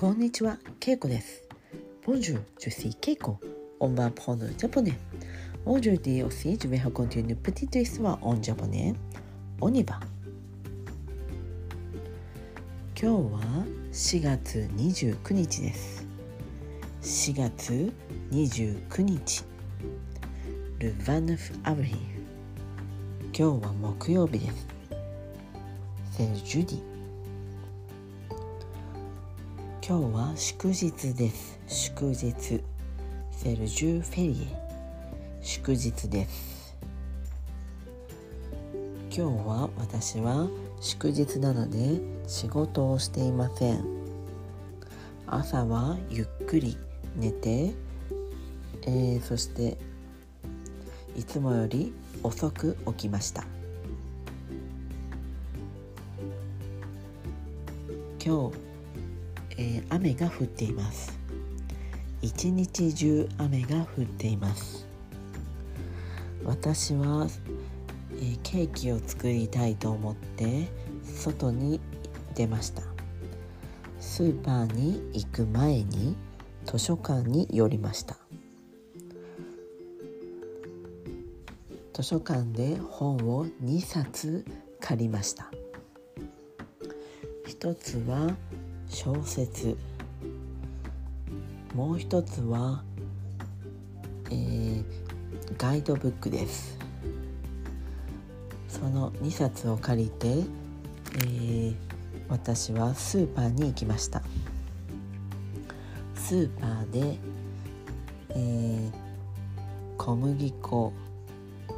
こんにちは、ケイコです。Bonjour, je suis Keiko. On va apprendre le japonais. Aujourd'hui aussi, je vais raconter une petite histoire en japonais. On y va. 今日は4月29日です。4月29日。Le 29 avril。今日は木曜日です。C'est le jeudi。今日は祝日です。祝日。セルジュフェリエ。祝日です。今日は私は祝日なので仕事をしていません。朝はゆっくり寝て、えーそしていつもより遅く起きました。今日えー雨が降っています。一日中雨が降っています。私は、えーケーキを作りたいと思って外に出ました。スーパーに行く前に図書館に寄りました。図書館で本を2冊借りました。一つは小説。もう一つは、えーガイドブックです。その2冊を借りて、えー私はスーパーに行きました。スーパーで、えー小麦粉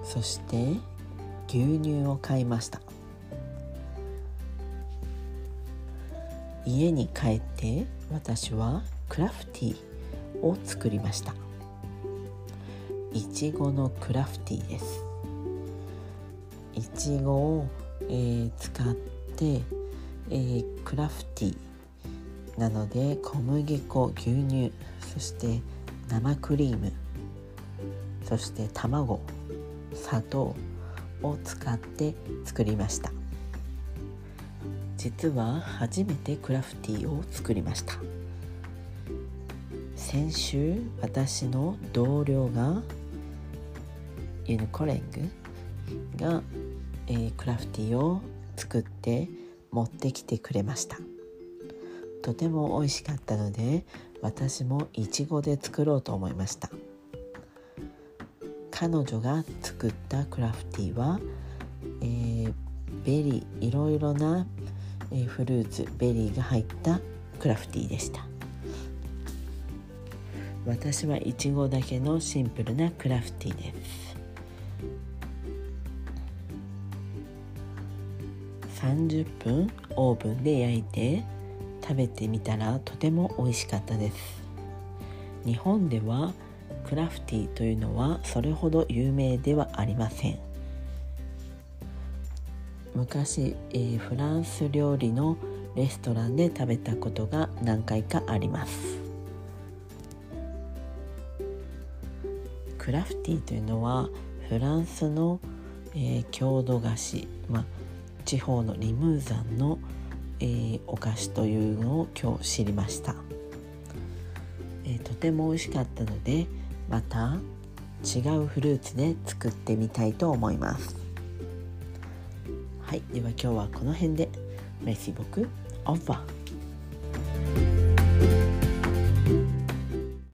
そして牛乳を買いました。家に帰って私はクラフティーを作りました。いちごのクラフティーです。いちごを、えー使って、えークラフティーなので小麦粉牛乳そして生クリームそして卵砂糖を使って作りました。実は初めてクラフティーを作りました。先週私の同僚がユニコレングが、えークラフティーを作って持ってきてくれました。とても美味しかったので私もいちごで作ろうと思いました。彼女が作ったクラフティーは、えーベリーいろいろな、えフルーツベリーが入ったクラフティーでした。私はいちごだけのシンプルなクラフティーです。30分オーブンで焼いて食べてみたらとても美味しかったです。日本ではクラフティーというのはそれほど有名ではありません。昔、えーフランス料理のレストランで食べたことが何回かあります。クラフティというのはフランスの、えー郷土菓子、まあ、地方のリムーザンの、えーお菓子というのを今日知りました、えーとても美味しかったのでまた違うフルーツで作ってみたいと思います。はい。では今日はこの辺で。メシボクオファー。